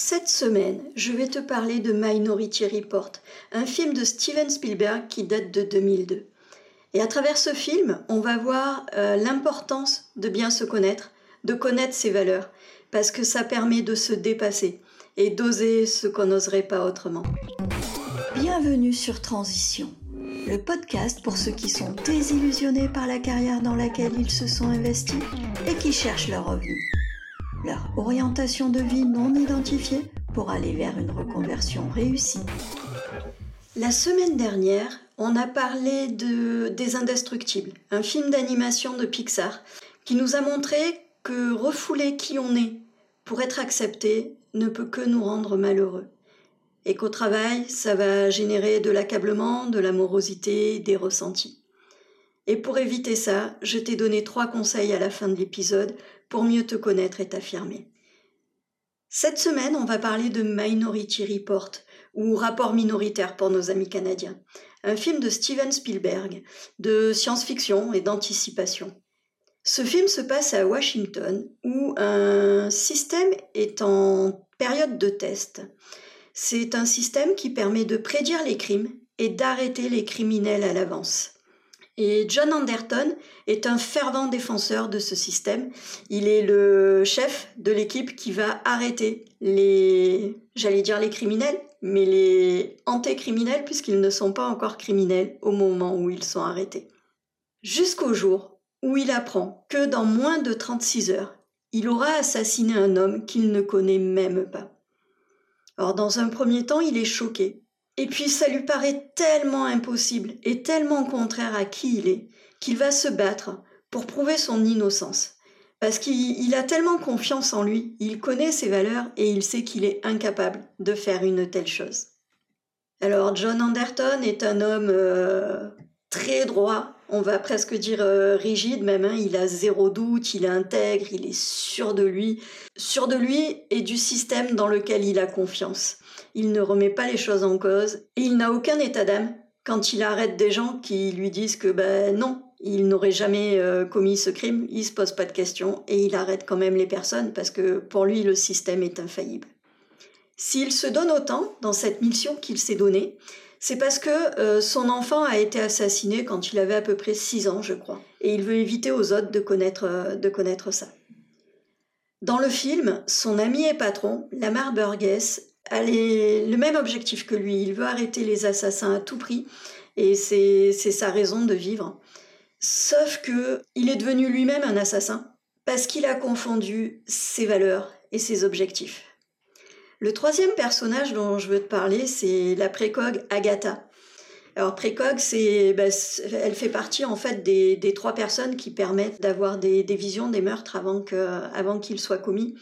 Cette semaine, je vais te parler de Minority Report, un film de Steven Spielberg qui date de 2002. Et à travers ce film, on va voir euh, l'importance de bien se connaître, de connaître ses valeurs, parce que ça permet de se dépasser et d'oser ce qu'on n'oserait pas autrement. Bienvenue sur Transition, le podcast pour ceux qui sont désillusionnés par la carrière dans laquelle ils se sont investis et qui cherchent leur revenu leur orientation de vie non identifiée pour aller vers une reconversion réussie. La semaine dernière, on a parlé de Des Indestructibles, un film d'animation de Pixar qui nous a montré que refouler qui on est pour être accepté ne peut que nous rendre malheureux. Et qu'au travail, ça va générer de l'accablement, de l'amorosité, des ressentis. Et pour éviter ça, je t'ai donné trois conseils à la fin de l'épisode pour mieux te connaître et t'affirmer. Cette semaine, on va parler de Minority Report, ou Rapport minoritaire pour nos amis canadiens, un film de Steven Spielberg, de science-fiction et d'anticipation. Ce film se passe à Washington, où un système est en période de test. C'est un système qui permet de prédire les crimes et d'arrêter les criminels à l'avance. Et John Anderton est un fervent défenseur de ce système. Il est le chef de l'équipe qui va arrêter les, j'allais dire les criminels, mais les antécriminels puisqu'ils ne sont pas encore criminels au moment où ils sont arrêtés. Jusqu'au jour où il apprend que dans moins de 36 heures, il aura assassiné un homme qu'il ne connaît même pas. Or, dans un premier temps, il est choqué et puis ça lui paraît tellement impossible et tellement contraire à qui il est qu'il va se battre pour prouver son innocence. Parce qu'il a tellement confiance en lui, il connaît ses valeurs et il sait qu'il est incapable de faire une telle chose. Alors John Anderton est un homme euh, très droit, on va presque dire euh, rigide même, hein. il a zéro doute, il est intègre, il est sûr de lui, sûr de lui et du système dans lequel il a confiance il ne remet pas les choses en cause et il n'a aucun état d'âme quand il arrête des gens qui lui disent que ben non, il n'aurait jamais euh, commis ce crime, il se pose pas de questions et il arrête quand même les personnes parce que pour lui le système est infaillible. S'il se donne autant dans cette mission qu'il s'est donnée, c'est parce que euh, son enfant a été assassiné quand il avait à peu près 6 ans, je crois, et il veut éviter aux autres de connaître, euh, de connaître ça. Dans le film, son ami et patron, Lamar Burgess, a le même objectif que lui. Il veut arrêter les assassins à tout prix et c'est sa raison de vivre. Sauf que il est devenu lui-même un assassin parce qu'il a confondu ses valeurs et ses objectifs. Le troisième personnage dont je veux te parler, c'est la précogue Agatha. Alors précogue, c'est, bah, elle fait partie en fait des, trois personnes qui permettent d'avoir des, visions des meurtres avant avant qu'ils soient commis.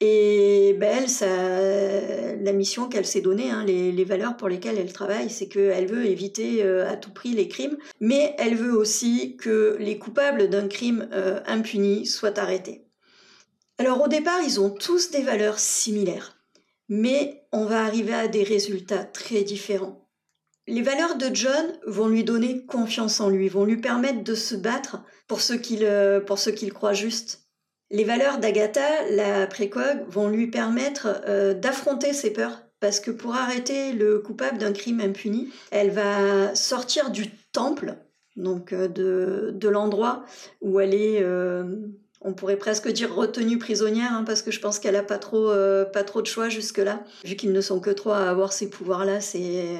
Et ben, elle, la mission qu'elle s'est donnée, hein, les, valeurs pour lesquelles elle travaille, c'est qu'elle veut éviter euh, à tout prix les crimes, mais elle veut aussi que les coupables d'un crime euh, impuni soient arrêtés. Alors au départ, ils ont tous des valeurs similaires, mais on va arriver à des résultats très différents. Les valeurs de John vont lui donner confiance en lui, vont lui permettre de se battre pour ce qu'il euh, qu'il croit juste les valeurs d'Agatha, la précogue, vont lui permettre euh, d'affronter ses peurs. Parce que pour arrêter le coupable d'un crime impuni, elle va sortir du temple, donc euh, de, l'endroit où elle est, euh, on pourrait presque dire retenue prisonnière, hein, parce que je pense qu'elle n'a pas, trop, pas trop de choix jusque-là. Vu qu'ils ne sont que trois à avoir ces pouvoirs-là, c'est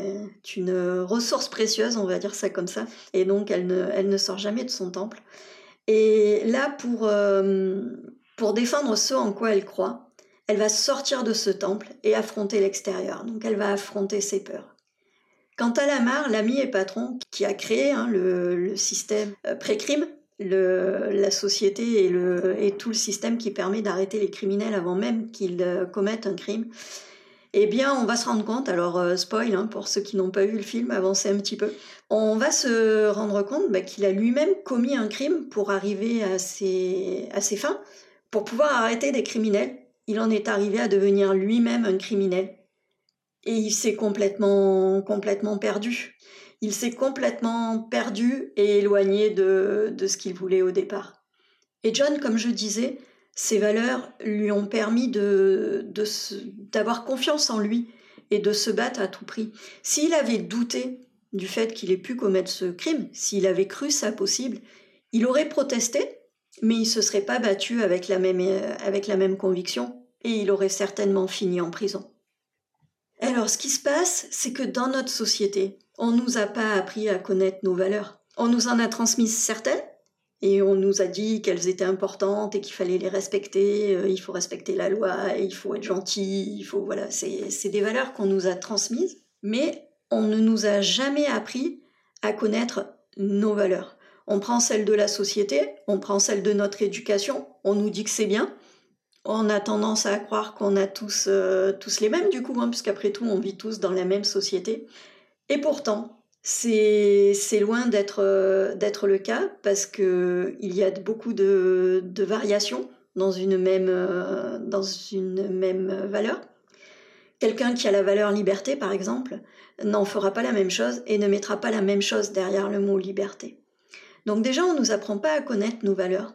une ressource précieuse, on va dire ça comme ça. Et donc elle ne, elle ne sort jamais de son temple. Et là, pour, euh, pour défendre ce en quoi elle croit, elle va sortir de ce temple et affronter l'extérieur. Donc elle va affronter ses peurs. Quant à Lamar, l'ami et patron qui a créé hein, le, système euh, pré-crime, la société et, tout le système qui permet d'arrêter les criminels avant même qu'ils euh, commettent un crime, eh bien, on va se rendre compte, alors euh, spoil, hein, pour ceux qui n'ont pas vu le film, avancez un petit peu, on va se rendre compte bah, qu'il a lui-même commis un crime pour arriver à ses, à ses fins, pour pouvoir arrêter des criminels. Il en est arrivé à devenir lui-même un criminel. Et il s'est complètement, complètement perdu. Il s'est complètement perdu et éloigné de, de ce qu'il voulait au départ. Et John, comme je disais, Ces valeurs lui ont permis de, d'avoir confiance en lui et de se battre à tout prix. S'il avait douté du fait qu'il ait pu commettre ce crime, s'il avait cru ça possible, il aurait protesté, mais il se serait pas battu avec la même, avec la même conviction et il aurait certainement fini en prison. Alors, ce qui se passe, c'est que dans notre société, on nous a pas appris à connaître nos valeurs. On nous en a transmises certaines, et on nous a dit qu'elles étaient importantes et qu'il fallait les respecter, euh, il faut respecter la loi, il faut être gentil, il faut voilà, c'est des valeurs qu'on nous a transmises, mais on ne nous a jamais appris à connaître nos valeurs. On prend celles de la société, on prend celles de notre éducation, on nous dit que c'est bien. On a tendance à croire qu'on a tous, euh, tous les mêmes du coup, hein, puisqu'après tout, on vit tous dans la même société. Et pourtant, c'est loin euh, d'être le cas parce qu'il y a beaucoup de, variations dans une même, euh, dans une même valeur. Quelqu'un qui a la valeur liberté, par exemple, n'en fera pas la même chose et ne mettra pas la même chose derrière le mot liberté. Donc déjà, on ne nous apprend pas à connaître nos valeurs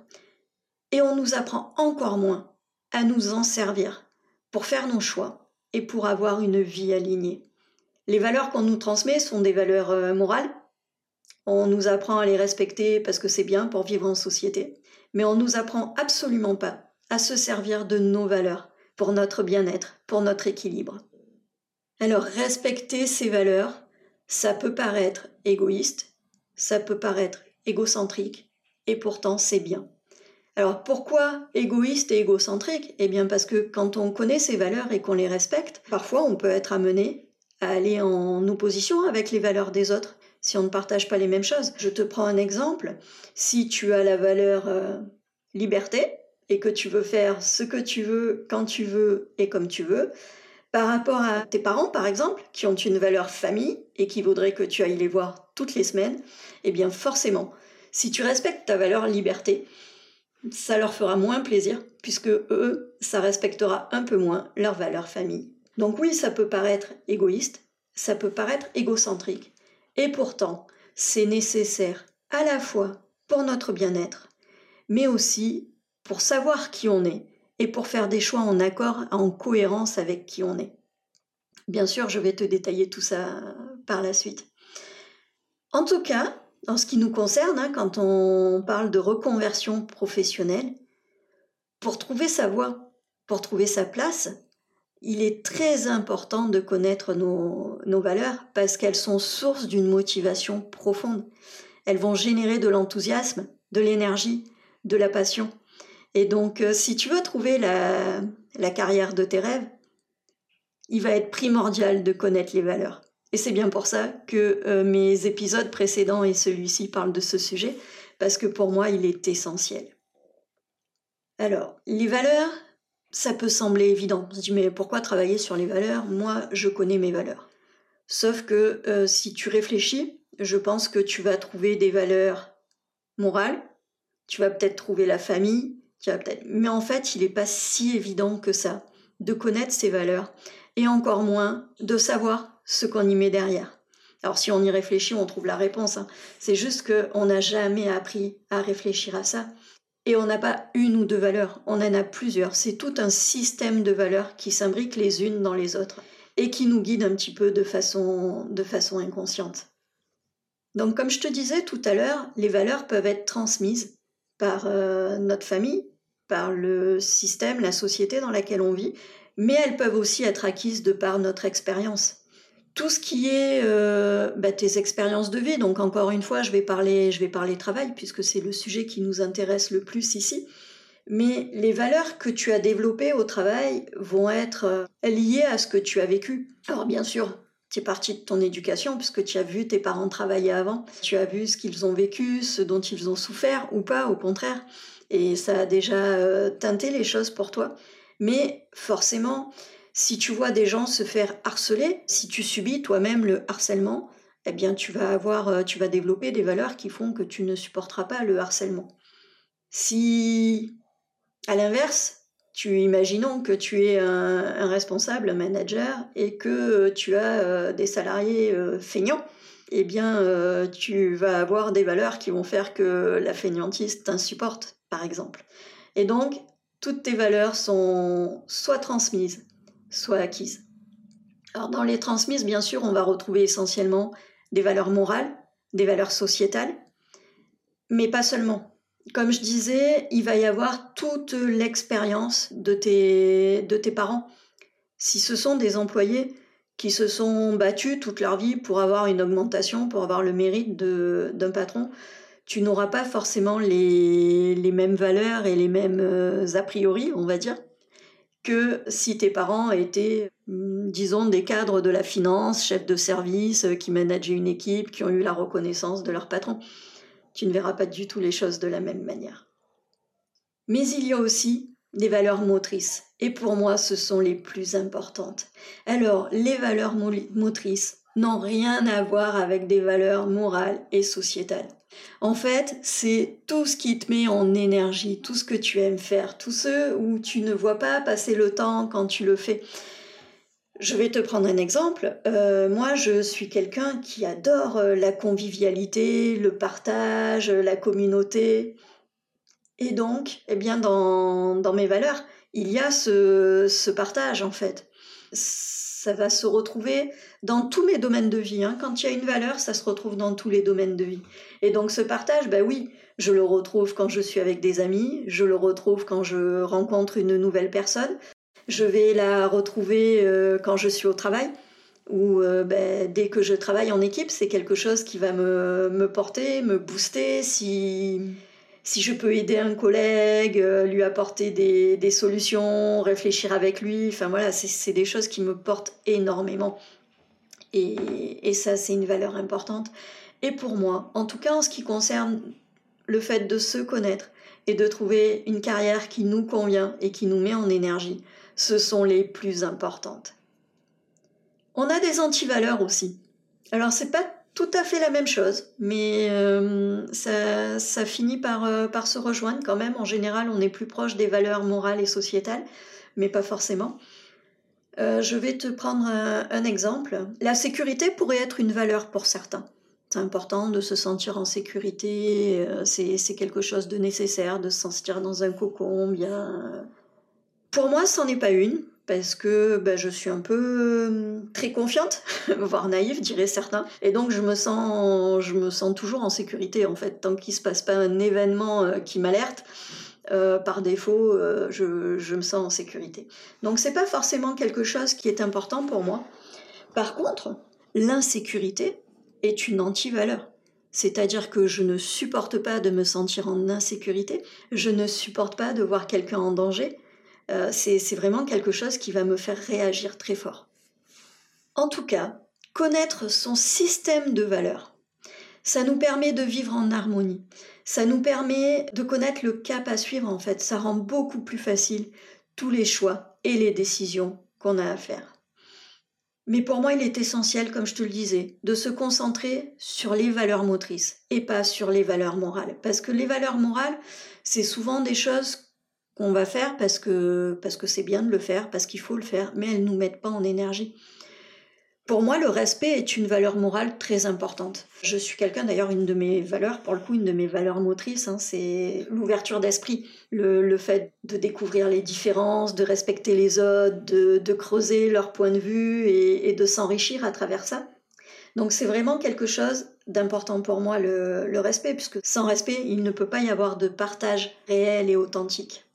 et on nous apprend encore moins à nous en servir pour faire nos choix et pour avoir une vie alignée. Les valeurs qu'on nous transmet sont des valeurs euh, morales. On nous apprend à les respecter parce que c'est bien pour vivre en société. Mais on nous apprend absolument pas à se servir de nos valeurs pour notre bien-être, pour notre équilibre. Alors respecter ces valeurs, ça peut paraître égoïste, ça peut paraître égocentrique, et pourtant c'est bien. Alors pourquoi égoïste et égocentrique? Eh bien parce que quand on connaît ces valeurs et qu'on les respecte, parfois on peut être amené à aller en opposition avec les valeurs des autres si on ne partage pas les mêmes choses. Je te prends un exemple. Si tu as la valeur euh, liberté et que tu veux faire ce que tu veux, quand tu veux et comme tu veux, par rapport à tes parents, par exemple, qui ont une valeur famille et qui voudraient que tu ailles les voir toutes les semaines, eh bien forcément, si tu respectes ta valeur liberté, ça leur fera moins plaisir, puisque eux, ça respectera un peu moins leur valeur famille. Donc oui, ça peut paraître égoïste, ça peut paraître égocentrique, et pourtant, c'est nécessaire à la fois pour notre bien-être, mais aussi pour savoir qui on est et pour faire des choix en accord, en cohérence avec qui on est. Bien sûr, je vais te détailler tout ça par la suite. En tout cas, en ce qui nous concerne, hein, quand on parle de reconversion professionnelle, pour trouver sa voie, pour trouver sa place, il est très important de connaître nos, valeurs parce qu'elles sont source d'une motivation profonde. Elles vont générer de l'enthousiasme, de l'énergie, de la passion. Et donc, euh, si tu veux trouver la, carrière de tes rêves, il va être primordial de connaître les valeurs. Et c'est bien pour ça que euh, mes épisodes précédents et celui-ci parlent de ce sujet, parce que pour moi, il est essentiel. Alors, les valeurs, ça peut sembler évident. On se dit mais pourquoi travailler sur les valeurs? Moi, je connais mes valeurs. Sauf que euh, si tu réfléchis, je pense que tu vas trouver des valeurs morales, tu vas peut-être trouver la famille, tu vas peut-être... mais en fait, il n'est pas si évident que ça de connaître ces valeurs et encore moins de savoir ce qu'on y met derrière. Alors si on y réfléchit, on trouve la réponse. Hein. C'est juste qu'on n'a jamais appris à réfléchir à ça. Et on n'a pas une ou deux valeurs, on en a plusieurs. C'est tout un système de valeurs qui s'imbriquent les unes dans les autres et qui nous guident un petit peu de façon, de façon inconsciente. Donc comme je te disais tout à l'heure, les valeurs peuvent être transmises par euh, notre famille, par le système, la société dans laquelle on vit, mais elles peuvent aussi être acquises de par notre expérience tout ce qui est euh, bah, tes expériences de vie. Donc encore une fois, je vais parler, travail puisque c'est le sujet qui nous intéresse le plus ici. Mais les valeurs que tu as développées au travail vont être euh, liées à ce que tu as vécu. Alors bien sûr, tu es parti de ton éducation puisque tu as vu tes parents travailler avant, tu as vu ce qu'ils ont vécu, ce dont ils ont souffert ou pas, au contraire. Et ça a déjà euh, teinté les choses pour toi. Mais forcément, si tu vois des gens se faire harceler, si tu subis toi-même le harcèlement, eh bien tu vas avoir, euh, tu vas développer des valeurs qui font que tu ne supporteras pas le harcèlement. Si, à l'inverse, tu imaginons que tu es un, responsable, un manager, et que euh, tu as euh, des salariés feignants, eh bien, tu vas avoir des valeurs qui vont faire que la feignantiste t'insupporte, par exemple. Et donc, toutes tes valeurs sont soit transmises, soit acquises. Alors dans les transmises, bien sûr, on va retrouver essentiellement des valeurs morales, des valeurs sociétales, mais pas seulement. Comme je disais, il va y avoir toute l'expérience de tes, de tes parents. Si ce sont des employés qui se sont battus toute leur vie pour avoir une augmentation, pour avoir le mérite d'un patron, tu n'auras pas forcément les, les, mêmes valeurs et les mêmes euh, a priori, on va dire, que si tes parents étaient, hum, disons, des cadres de la finance, chefs de service, euh, qui manageaient une équipe, qui ont eu la reconnaissance de leur patron tu ne verras pas du tout les choses de la même manière. Mais il y a aussi des valeurs motrices, et pour moi ce sont les plus importantes. Alors, les valeurs motrices n'ont rien à voir avec des valeurs morales et sociétales. En fait, c'est tout ce qui te met en énergie, tout ce que tu aimes faire, tout ce où tu ne vois pas passer le temps quand tu le fais. Je vais te prendre un exemple. Euh, moi, je suis quelqu'un qui adore euh, la convivialité, le partage, la communauté. Et donc, eh bien, dans, dans mes valeurs, il y a ce, ce, partage, en fait. Ça va se retrouver dans tous mes domaines de vie. Hein. Quand il y a une valeur, ça se retrouve dans tous les domaines de vie. Et donc, ce partage, ben oui, je le retrouve quand je suis avec des amis, je le retrouve quand je rencontre une nouvelle personne, je vais la retrouver euh, quand je suis au travail, ou euh, ben, dès que je travaille en équipe, c'est quelque chose qui va me, me porter, me booster. Si, si je peux aider un collègue, euh, lui apporter des, solutions, réfléchir avec lui, enfin voilà, c'est des choses qui me portent énormément. Et, et ça, c'est une valeur importante. Et pour moi, en tout cas en ce qui concerne le fait de se connaître et de trouver une carrière qui nous convient et qui nous met en énergie, ce sont les plus importantes. On a des antivaleurs aussi. Alors c'est pas tout à fait la même chose, mais euh, ça, finit par, euh, par se rejoindre quand même. En général, on est plus proche des valeurs morales et sociétales, mais pas forcément. Euh, je vais te prendre un, un, exemple. La sécurité pourrait être une valeur pour certains. C'est important de se sentir en sécurité, c'est quelque chose de nécessaire, de se sentir dans un cocon bien, pour moi, c'en est pas une, parce que ben, je suis un peu euh, très confiante, voire naïve, dirait certains. Et donc, je me sens, je me sens toujours en sécurité, en fait. Tant qu'il se passe pas un événement euh, qui m'alerte, euh, par défaut, je, je, me sens en sécurité. Donc, c'est pas forcément quelque chose qui est important pour moi. Par contre, l'insécurité est une anti-valeur. C'est-à-dire que je ne supporte pas de me sentir en insécurité, je ne supporte pas de voir quelqu'un en danger, euh, c'est vraiment quelque chose qui va me faire réagir très fort. En tout cas, connaître son système de valeurs, ça nous permet de vivre en harmonie. Ça nous permet de connaître le cap à suivre en fait. Ça rend beaucoup plus facile tous les choix et les décisions qu'on a à faire. Mais pour moi, il est essentiel, comme je te le disais, de se concentrer sur les valeurs motrices et pas sur les valeurs morales. Parce que les valeurs morales, c'est souvent des choses qu'on va faire parce que parce que c'est bien de le faire, parce qu'il faut le faire, mais elles nous mettent pas en énergie. Pour moi, le respect est une valeur morale très importante. Je suis quelqu'un, d'ailleurs, une de mes valeurs, pour le coup, une de mes valeurs motrices, hein, c'est l'ouverture d'esprit, le, le, fait de découvrir les différences, de respecter les autres, de, de creuser leur point de vue et, et de s'enrichir à travers ça. Donc c'est vraiment quelque chose d'important pour moi, le, le respect, puisque sans respect, il ne peut pas y avoir de partage réel et authentique.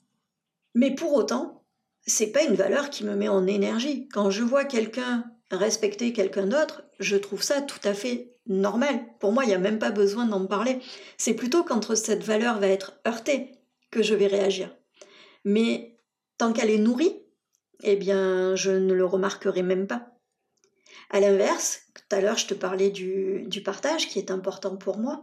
Mais pour autant, c'est pas une valeur qui me met en énergie. Quand je vois quelqu'un respecter quelqu'un d'autre, je trouve ça tout à fait normal. Pour moi, il n'y a même pas besoin d'en parler. C'est plutôt quand cette valeur va être heurtée que je vais réagir. Mais tant qu'elle est nourrie, eh bien, je ne le remarquerai même pas. À l'inverse, tout à l'heure, je te parlais du, du partage qui est important pour moi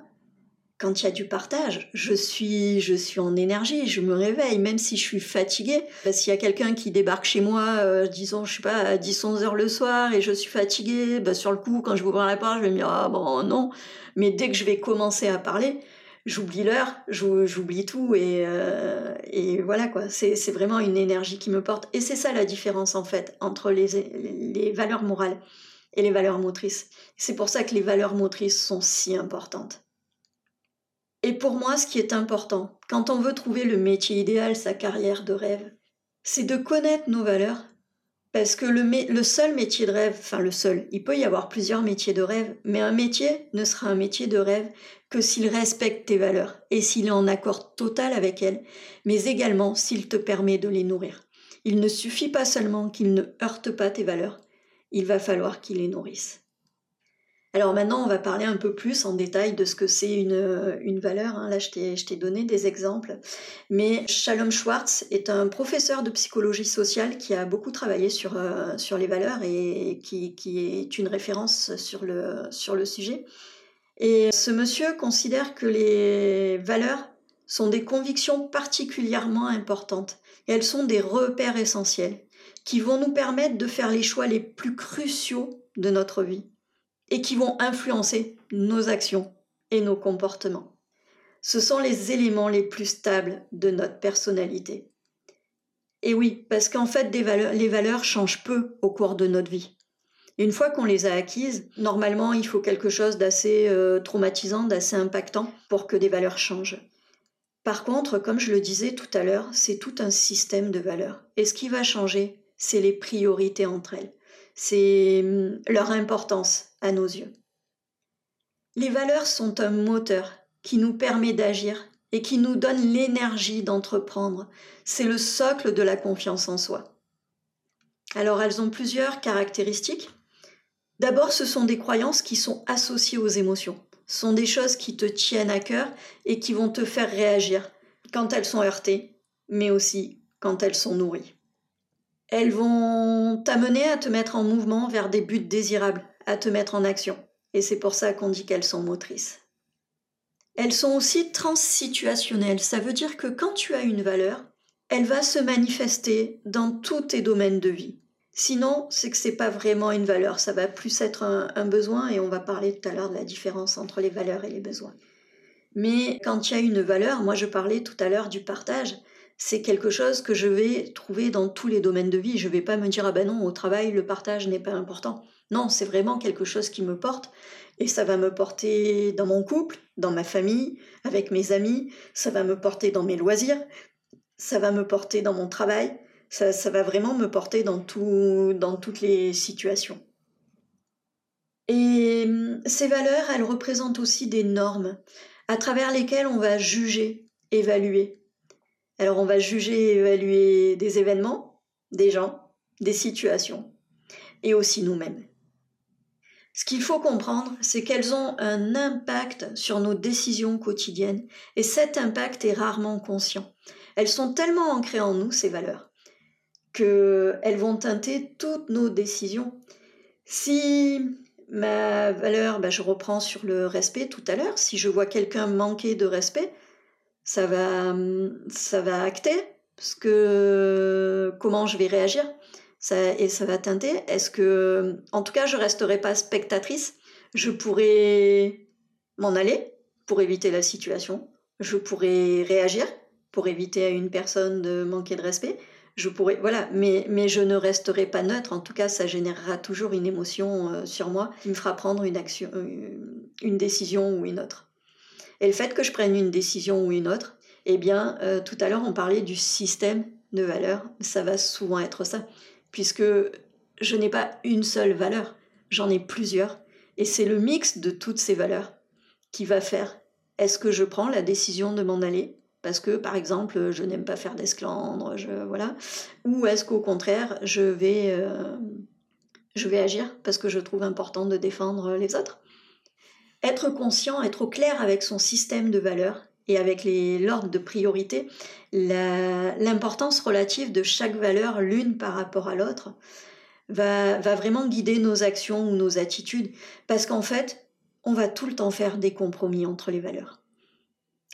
quand il y a du partage, je suis, je suis en énergie, je me réveille, même si je suis fatiguée. S'il y a quelqu'un qui débarque chez moi, euh, disons, je sais pas, à 10-11 heures le soir et je suis fatiguée, bah, sur le coup, quand je vais ouvrir la porte, je vais me dire, ah bon, non. Mais dès que je vais commencer à parler, j'oublie l'heure, j'oublie tout et, euh, et voilà quoi. C'est vraiment une énergie qui me porte. Et c'est ça la différence en fait entre les valeurs morales et les valeurs motrices. C'est pour ça que les valeurs motrices sont si importantes. Et pour moi, ce qui est important, quand on veut trouver le métier idéal, sa carrière de rêve, c'est de connaître nos valeurs. Parce que le, seul métier de rêve, enfin le seul, il peut y avoir plusieurs métiers de rêve, mais un métier ne sera un métier de rêve que s'il respecte tes valeurs et s'il est en accord total avec elles, mais également s'il te permet de les nourrir. Il ne suffit pas seulement qu'il ne heurte pas tes valeurs, il va falloir qu'il les nourrisse. Alors maintenant, on va parler un peu plus en détail de ce que c'est une, une, valeur. Hein. Là, je t'ai donné des exemples. Mais Shalom Schwartz est un professeur de psychologie sociale qui a beaucoup travaillé sur, euh, sur les valeurs et qui, qui, est une référence sur le, sur le sujet. Et ce monsieur considère que les valeurs sont des convictions particulièrement importantes. Elles sont des repères essentiels qui vont nous permettre de faire les choix les plus cruciaux de notre vie et qui vont influencer nos actions et nos comportements. Ce sont les éléments les plus stables de notre personnalité. Et oui, parce qu'en fait, les valeurs changent peu au cours de notre vie. Une fois qu'on les a acquises, normalement, il faut quelque chose d'assez euh, traumatisant, d'assez impactant pour que des valeurs changent. Par contre, comme je le disais tout à l'heure, c'est tout un système de valeurs. Et ce qui va changer, c'est les priorités entre elles c'est hum, leur importance à nos yeux. Les valeurs sont un moteur qui nous permet d'agir et qui nous donne l'énergie d'entreprendre. C'est le socle de la confiance en soi. Alors elles ont plusieurs caractéristiques. D'abord, ce sont des croyances qui sont associées aux émotions. Ce sont des choses qui te tiennent à cœur et qui vont te faire réagir quand elles sont heurtées, mais aussi quand elles sont nourries. Elles vont t'amener à te mettre en mouvement vers des buts désirables, à te mettre en action. Et c'est pour ça qu'on dit qu'elles sont motrices. Elles sont aussi transsituationnelles. Ça veut dire que quand tu as une valeur, elle va se manifester dans tous tes domaines de vie. Sinon, c'est que c'est pas vraiment une valeur, ça va plus être un, un, besoin et on va parler tout à l'heure de la différence entre les valeurs et les besoins. Mais quand il y a une valeur, moi je parlais tout à l'heure du partage, c'est quelque chose que je vais trouver dans tous les domaines de vie. Je ne vais pas me dire ah ben non, au travail, le partage n'est pas important. Non, c'est vraiment quelque chose qui me porte et ça va me porter dans mon couple, dans ma famille, avec mes amis, ça va me porter dans mes loisirs, ça va me porter dans mon travail, ça, va vraiment me porter dans, tout, dans toutes les situations. Et hum, ces valeurs, elles représentent aussi des normes à travers lesquelles on va juger, évaluer. Alors on va juger et évaluer des événements, des gens, des situations et aussi nous-mêmes. Ce qu'il faut comprendre, c'est qu'elles ont un impact sur nos décisions quotidiennes et cet impact est rarement conscient. Elles sont tellement ancrées en nous, ces valeurs, qu'elles vont teinter toutes nos décisions. Si ma valeur, bah, je reprends sur le respect tout à l'heure, si je vois quelqu'un manquer de respect, ça va, ça va acter parce que comment je vais réagir ça, et ça va teinter. Est-ce que, en tout cas, je resterai pas spectatrice Je pourrais m'en aller pour éviter la situation. Je pourrais réagir pour éviter à une personne de manquer de respect. Je pourrais, voilà, mais, mais je ne resterai pas neutre. En tout cas, ça générera toujours une émotion euh, sur moi qui me fera prendre une action, une décision ou une autre. Et le fait que je prenne une décision ou une autre, eh bien, euh, tout à l'heure, on parlait du système de valeurs. Ça va souvent être ça, puisque je n'ai pas une seule valeur, j'en ai plusieurs. Et c'est le mix de toutes ces valeurs qui va faire est-ce que je prends la décision de m'en aller parce que, par exemple, je n'aime pas faire d'esclandre, voilà, ou est-ce qu'au contraire, euh, je vais agir parce que je trouve important de défendre les autres? Être conscient, être au clair avec son système de valeurs et avec l'ordre de priorité, l'importance relative de chaque valeur l'une par rapport à l'autre va, vraiment guider nos actions ou nos attitudes parce qu'en fait, on va tout le temps faire des compromis entre les valeurs.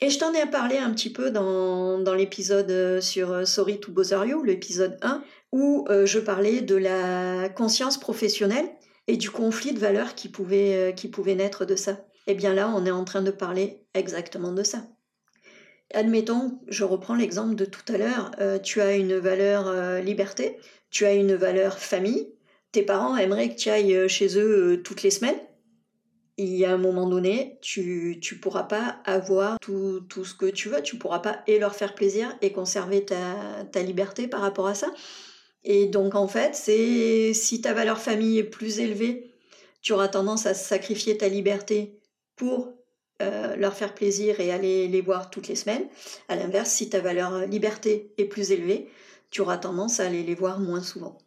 Et je t'en ai parlé un petit peu dans, dans l'épisode sur Sorry to You, l'épisode 1, où euh, je parlais de la conscience professionnelle et du conflit de valeurs qui pouvait, euh, qui pouvait naître de ça. Eh bien là, on est en train de parler exactement de ça. Admettons, je reprends l'exemple de tout à l'heure, euh, tu as une valeur euh, liberté, tu as une valeur famille, tes parents aimeraient que tu ailles chez eux toutes les semaines, il y a un moment donné, tu ne pourras pas avoir tout, tout, ce que tu veux, tu pourras pas et leur faire plaisir et conserver ta, ta liberté par rapport à ça. Et donc en fait, c'est si ta valeur famille est plus élevée, tu auras tendance à sacrifier ta liberté pour euh, leur faire plaisir et aller les voir toutes les semaines. À l'inverse, si ta valeur liberté est plus élevée, tu auras tendance à aller les voir moins souvent.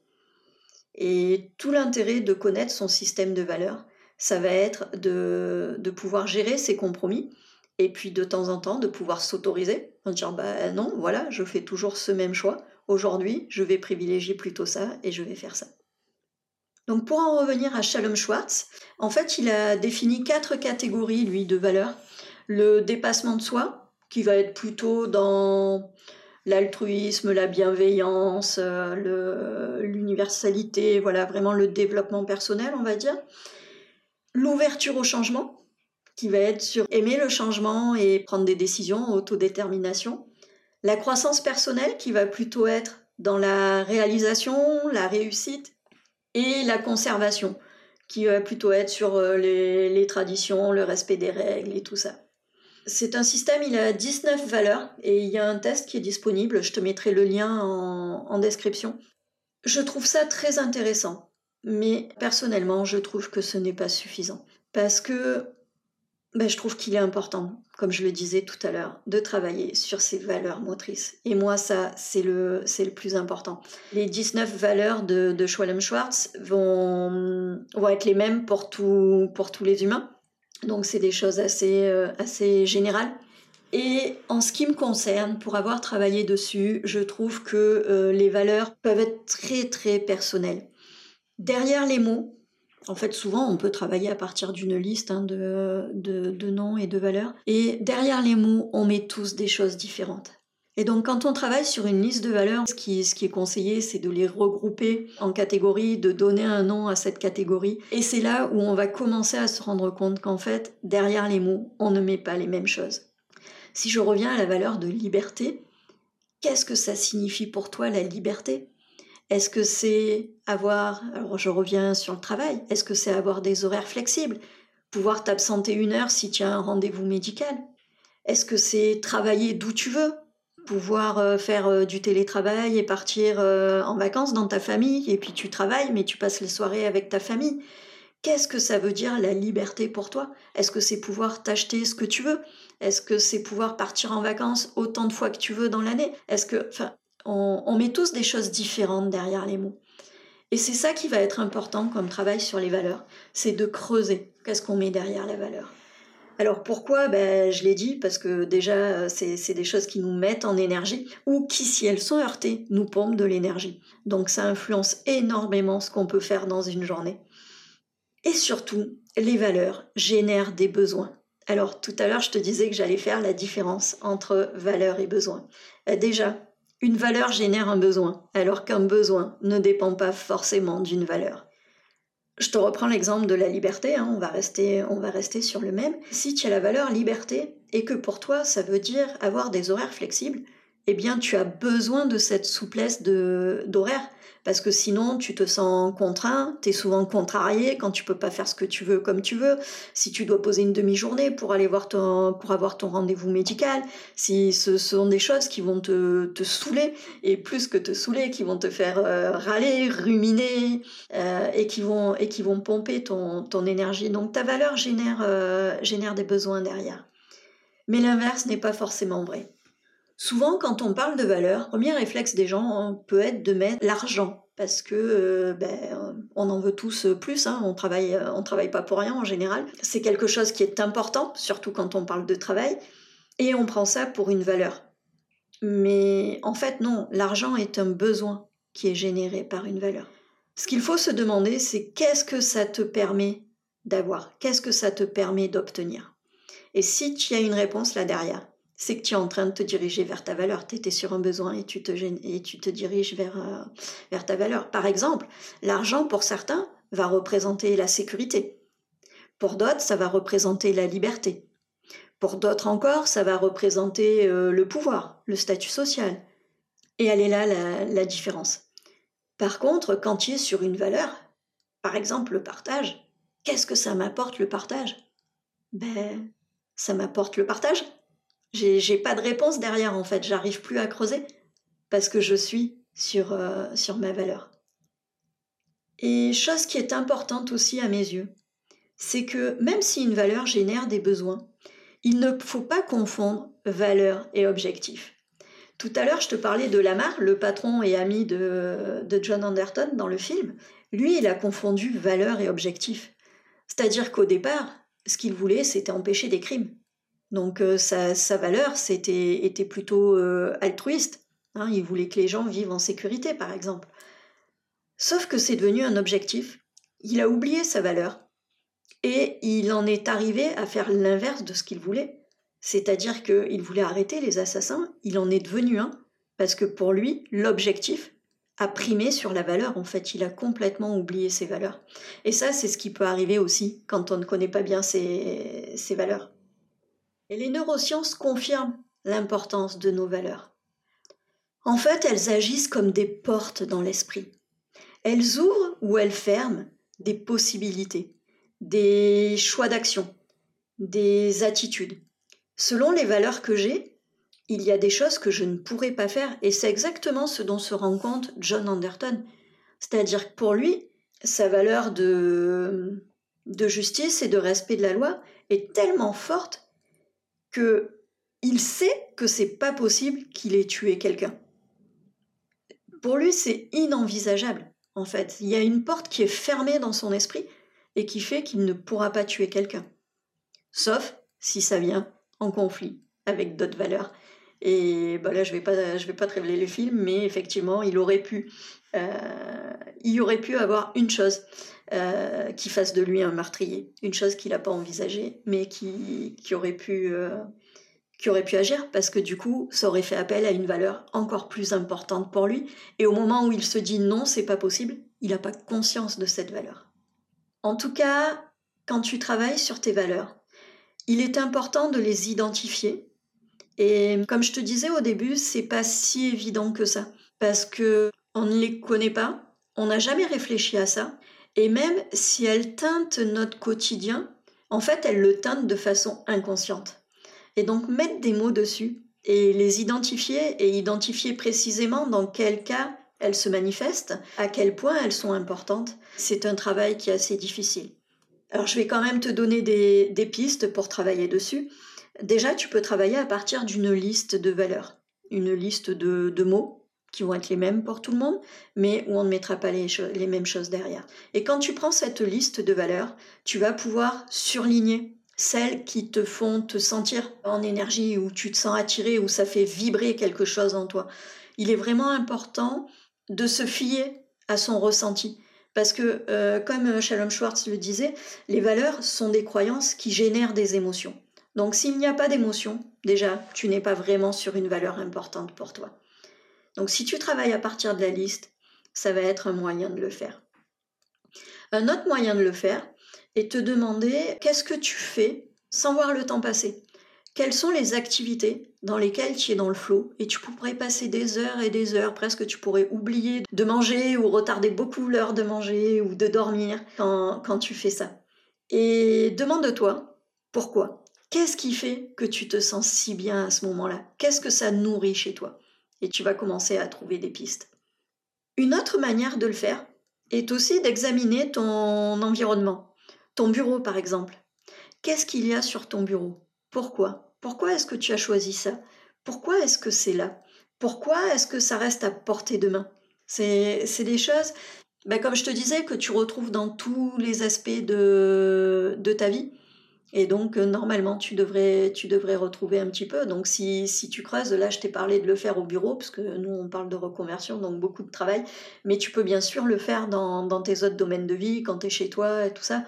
Et tout l'intérêt de connaître son système de valeurs, ça va être de, de pouvoir gérer ses compromis et puis de temps en temps de pouvoir s'autoriser, en dire bah non, voilà, je fais toujours ce même choix. Aujourd'hui, je vais privilégier plutôt ça et je vais faire ça. Donc pour en revenir à Shalom Schwartz, en fait, il a défini quatre catégories, lui, de valeurs. Le dépassement de soi, qui va être plutôt dans l'altruisme, la bienveillance, euh, l'universalité, voilà, vraiment le développement personnel, on va dire. L'ouverture au changement, qui va être sur aimer le changement et prendre des décisions, autodétermination. La croissance personnelle, qui va plutôt être dans la réalisation, la réussite et la conservation, qui va plutôt être sur euh, les, traditions, le respect des règles et tout ça. C'est un système, il a 19 valeurs et il y a un test qui est disponible, je te mettrai le lien en, description. Je trouve ça très intéressant, mais personnellement, je trouve que ce n'est pas suffisant. Parce que ben, je trouve qu'il est important comme je le disais tout à l'heure, de travailler sur ses valeurs motrices. Et moi, ça, c'est le, le plus important. Les 19 valeurs de, de Schwalem-Schwartz vont, vont être les mêmes pour, tout, pour tous les humains. Donc, c'est des choses assez, euh, assez générales. Et en ce qui me concerne, pour avoir travaillé dessus, je trouve que euh, les valeurs peuvent être très, très personnelles. Derrière les mots, en fait, souvent, on peut travailler à partir d'une liste hein, de, noms et de valeurs. Et derrière les mots, on met tous des choses différentes. Et donc, quand on travaille sur une liste de valeurs, ce qui est conseillé, c'est de les regrouper en catégories, de donner un nom à cette catégorie. Et c'est là où on va commencer à se rendre compte qu'en fait, derrière les mots, on ne met pas les mêmes choses. Si je reviens à la valeur de liberté, qu'est-ce que ça signifie pour toi la liberté? Est-ce que c'est avoir, alors je reviens sur le travail, est-ce que c'est avoir des horaires flexibles, pouvoir t'absenter une heure si tu as un rendez-vous médical? Est-ce que c'est travailler d'où tu veux, pouvoir euh, faire euh, du télétravail et partir euh, en vacances dans ta famille, et puis tu travailles, mais tu passes les soirées avec ta famille? Qu'est-ce que ça veut dire la liberté pour toi? Est-ce que c'est pouvoir t'acheter ce que tu veux? Est-ce que c'est pouvoir partir en vacances autant de fois que tu veux dans l'année? Est-ce que, on, met tous des choses différentes derrière les mots. Et c'est ça qui va être important comme travail sur les valeurs, c'est de creuser qu'est-ce qu'on met derrière la valeur. Alors pourquoi? Ben, Je l'ai dit parce que déjà, c'est des choses qui nous mettent en énergie ou qui, si elles sont heurtées, nous pompent de l'énergie. Donc ça influence énormément ce qu'on peut faire dans une journée. Et surtout, les valeurs génèrent des besoins. Alors tout à l'heure, je te disais que j'allais faire la différence entre valeurs et besoins. Euh, déjà, une valeur génère un besoin, alors qu'un besoin ne dépend pas forcément d'une valeur. Je te reprends l'exemple de la liberté, hein, on, va rester, on va rester sur le même. Si tu as la valeur liberté et que pour toi ça veut dire avoir des horaires flexibles, eh bien tu as besoin de cette souplesse d'horaire parce que sinon tu te sens contraint, tu es souvent contrarié quand tu peux pas faire ce que tu veux comme tu veux, si tu dois poser une demi-journée pour aller voir ton, pour avoir ton rendez-vous médical, si ce sont des choses qui vont te, te saouler et plus que te saouler, qui vont te faire euh, râler, ruminer euh, et, qui vont, et qui vont pomper ton, ton énergie. Donc ta valeur génère, euh, génère des besoins derrière. Mais l'inverse n'est pas forcément vrai. Souvent, quand on parle de valeur, le premier réflexe des gens hein, peut être de mettre l'argent parce que euh, ben, on en veut tous plus, hein, on travaille, euh, on travaille pas pour rien en général. C'est quelque chose qui est important, surtout quand on parle de travail, et on prend ça pour une valeur. Mais en fait, non, l'argent est un besoin qui est généré par une valeur. Ce qu'il faut se demander, c'est qu'est-ce que ça te permet d'avoir, qu'est-ce que ça te permet d'obtenir? Et si tu as une réponse là derrière, c'est que tu es en train de te diriger vers ta valeur. Tu étais sur un besoin et tu te, et tu te diriges vers, euh, vers ta valeur. Par exemple, l'argent, pour certains, va représenter la sécurité. Pour d'autres, ça va représenter la liberté. Pour d'autres encore, ça va représenter euh, le pouvoir, le statut social. Et elle est là la, la différence. Par contre, quand tu es sur une valeur, par exemple le partage, qu'est-ce que ça m'apporte le partage? Ben, ça m'apporte le partage. J'ai pas de réponse derrière en fait, j'arrive plus à creuser parce que je suis sur, euh, sur ma valeur. Et chose qui est importante aussi à mes yeux, c'est que même si une valeur génère des besoins, il ne faut pas confondre valeur et objectif. Tout à l'heure, je te parlais de Lamar, le patron et ami de, de John Anderton dans le film. Lui, il a confondu valeur et objectif. C'est-à-dire qu'au départ, ce qu'il voulait, c'était empêcher des crimes. Donc euh, sa, valeur c'était, était plutôt euh, altruiste. Hein. il voulait que les gens vivent en sécurité, par exemple. Sauf que c'est devenu un objectif. Il a oublié sa valeur. Et il en est arrivé à faire l'inverse de ce qu'il voulait. C'est-à-dire qu'il voulait arrêter les assassins, il en est devenu un, parce que pour lui, l'objectif a primé sur la valeur. En fait, il a complètement oublié ses valeurs. Et ça, c'est ce qui peut arriver aussi quand on ne connaît pas bien ses, ses valeurs. Et les neurosciences confirment l'importance de nos valeurs. En fait, elles agissent comme des portes dans l'esprit. Elles ouvrent ou elles ferment des possibilités, des choix d'action, des attitudes. Selon les valeurs que j'ai, il y a des choses que je ne pourrais pas faire et c'est exactement ce dont se rend compte John Anderton. C'est-à-dire que pour lui, sa valeur de, de justice et de respect de la loi est tellement forte que il sait que c'est pas possible qu'il ait tué quelqu'un. Pour lui, c'est inenvisageable. En fait, il y a une porte qui est fermée dans son esprit et qui fait qu'il ne pourra pas tuer quelqu'un. Sauf si ça vient en conflit avec d'autres valeurs. Et bah là, je vais pas, je vais pas te révéler le film, mais effectivement, il aurait pu, euh, aurait pu avoir une chose euh, qui fasse de lui un meurtrier, une chose qu'il n'a pas envisagée, mais qui, qui aurait pu, euh, qui aurait pu agir, parce que du coup, ça aurait fait appel à une valeur encore plus importante pour lui. Et au moment où il se dit non, c'est pas possible, il n'a pas conscience de cette valeur. En tout cas, quand tu travailles sur tes valeurs, il est important de les identifier. Et comme je te disais au début, c'est pas si évident que ça, parce que on ne les connaît pas, on n'a jamais réfléchi à ça, et même si elles teintent notre quotidien, en fait, elles le teintent de façon inconsciente. Et donc mettre des mots dessus et les identifier et identifier précisément dans quel cas elles se manifestent, à quel point elles sont importantes, c'est un travail qui est assez difficile. Alors je vais quand même te donner des, pistes pour travailler dessus. Déjà, tu peux travailler à partir d'une liste de valeurs, une liste de, mots qui vont être les mêmes pour tout le monde, mais où on ne mettra pas les, les mêmes choses derrière. Et quand tu prends cette liste de valeurs, tu vas pouvoir surligner celles qui te font te sentir en énergie, où tu te sens attiré, où ça fait vibrer quelque chose en toi. Il est vraiment important de se fier à son ressenti. Parce que, euh, comme Shalom Schwartz le disait, les valeurs sont des croyances qui génèrent des émotions. Donc s'il n'y a pas d'émotion, déjà, tu n'es pas vraiment sur une valeur importante pour toi. Donc si tu travailles à partir de la liste, ça va être un moyen de le faire. Un autre moyen de le faire est te demander qu'est-ce que tu fais sans voir le temps passer. Quelles sont les activités dans lesquelles tu es dans le flot et tu pourrais passer des heures et des heures, presque tu pourrais oublier de manger ou retarder beaucoup l'heure de manger ou de dormir quand, quand tu fais ça. Et demande-toi pourquoi. Qu'est-ce qui fait que tu te sens si bien à ce moment-là? Qu'est-ce que ça nourrit chez toi? Et tu vas commencer à trouver des pistes. Une autre manière de le faire est aussi d'examiner ton environnement. Ton bureau, par exemple. Qu'est-ce qu'il y a sur ton bureau? Pourquoi? Pourquoi est-ce que tu as choisi ça? Pourquoi est-ce que c'est là? Pourquoi est-ce que ça reste à portée de main? C'est des choses, ben, comme je te disais, que tu retrouves dans tous les aspects de, de ta vie. Et donc, euh, normalement, tu devrais, tu devrais retrouver un petit peu. Donc, si, si tu creuses, là, je t'ai parlé de le faire au bureau, parce que nous, on parle de reconversion, donc beaucoup de travail. Mais tu peux bien sûr le faire dans, dans tes autres domaines de vie, quand tu es chez toi et tout ça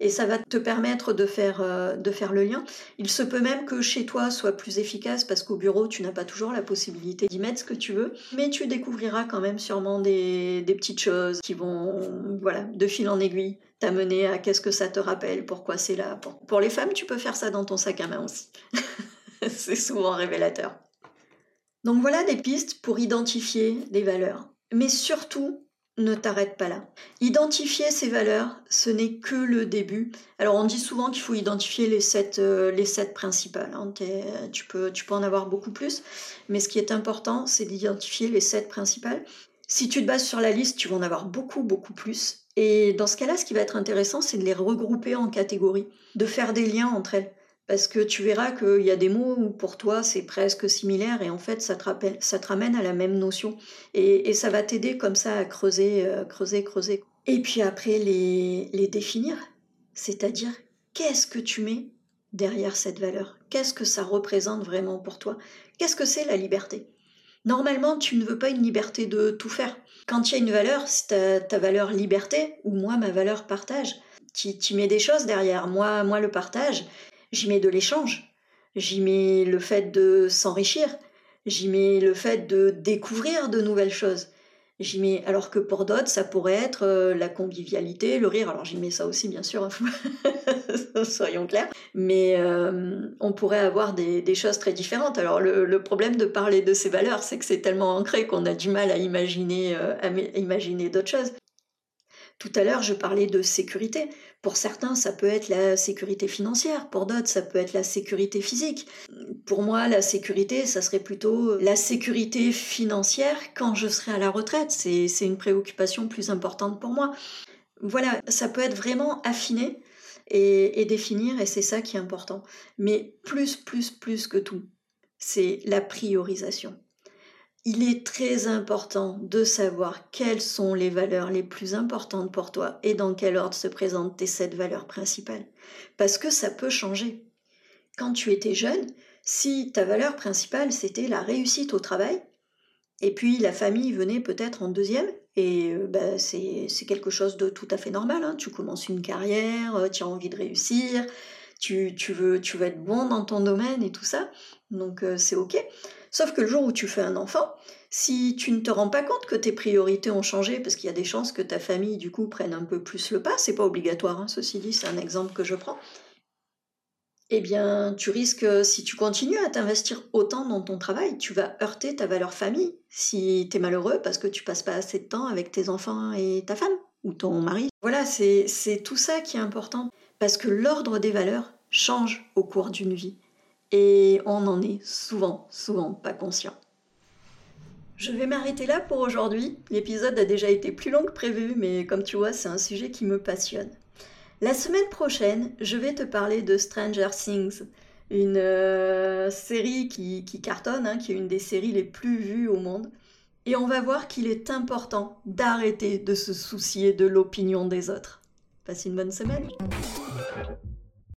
et ça va te permettre de faire, euh, de faire le lien. Il se peut même que chez toi soit plus efficace parce qu'au bureau, tu n'as pas toujours la possibilité d'y mettre ce que tu veux, mais tu découvriras quand même sûrement des, des petites choses qui vont, voilà, de fil en aiguille, t'amener à qu'est-ce que ça te rappelle, pourquoi c'est là. Pour, les femmes, tu peux faire ça dans ton sac à main aussi. c'est souvent révélateur. Donc voilà des pistes pour identifier des valeurs. Mais surtout, ne t'arrête pas là. Identifier ces valeurs, ce n'est que le début. Alors on dit souvent qu'il faut identifier les sept, euh, les sept principales. Hein. Tu, peux, tu peux en avoir beaucoup plus, mais ce qui est important, c'est d'identifier les sept principales. Si tu te bases sur la liste, tu vas en avoir beaucoup, beaucoup plus. Et dans ce cas-là, ce qui va être intéressant, c'est de les regrouper en catégories, de faire des liens entre elles. Parce que tu verras qu'il y a des mots où pour toi c'est presque similaire et en fait ça te, ça ramène à la même notion. Et, ça va t'aider comme ça à creuser, euh, creuser, creuser. Et puis après les, les définir, c'est-à-dire qu'est-ce que tu mets derrière cette valeur? Qu'est-ce que ça représente vraiment pour toi? Qu'est-ce que c'est la liberté? Normalement, tu ne veux pas une liberté de tout faire. Quand il y a une valeur, c'est ta, valeur liberté ou moi ma valeur partage. Tu, tu mets des choses derrière. Moi, moi le partage, J'y mets de l'échange, j'y mets le fait de s'enrichir, j'y mets le fait de découvrir de nouvelles choses. J'y mets, alors que pour d'autres, ça pourrait être euh, la convivialité, le rire. Alors j'y mets ça aussi, bien sûr, hein, soyons clairs. Mais euh, on pourrait avoir des, choses très différentes. Alors le, problème de parler de ces valeurs, c'est que c'est tellement ancré qu'on a du mal à imaginer, euh, à imaginer d'autres choses. Tout à l'heure, je parlais de sécurité. Pour certains, ça peut être la sécurité financière, pour d'autres, ça peut être la sécurité physique. Pour moi, la sécurité, ça serait plutôt la sécurité financière quand je serai à la retraite. C'est une préoccupation plus importante pour moi. Voilà, ça peut être vraiment affiné et, et définir, et c'est ça qui est important. Mais plus, plus, plus que tout, c'est la priorisation il est très important de savoir quelles sont les valeurs les plus importantes pour toi et dans quel ordre se présentent tes sept valeurs principales. Parce que ça peut changer. Quand tu étais jeune, si ta valeur principale c'était la réussite au travail, et puis la famille venait peut-être en deuxième, et euh, bah, c'est quelque chose de tout à fait normal. Hein. Tu commences une carrière, euh, tu as envie de réussir, tu, veux, tu être bon dans ton domaine et tout ça, donc euh, c'est ok. Sauf que le jour où tu fais un enfant, si tu ne te rends pas compte que tes priorités ont changé, parce qu'il y a des chances que ta famille, du coup, prenne un peu plus le pas, c'est pas obligatoire, hein, ceci dit, c'est un exemple que je prends, eh bien, tu risques, si tu continues à t'investir autant dans ton travail, tu vas heurter ta valeur famille si tu es malheureux parce que tu passes pas assez de temps avec tes enfants et ta femme ou ton mari. Voilà, c'est tout ça qui est important parce que l'ordre des valeurs change au cours d'une vie et on n'en est souvent, souvent pas conscient. Je vais m'arrêter là pour aujourd'hui. L'épisode a déjà été plus long que prévu, mais comme tu vois, c'est un sujet qui me passionne. La semaine prochaine, je vais te parler de Stranger Things, une euh, série qui, cartonne, hein, qui est une des séries les plus vues au monde. Et on va voir qu'il est important d'arrêter de se soucier de l'opinion des autres. Passe une bonne semaine.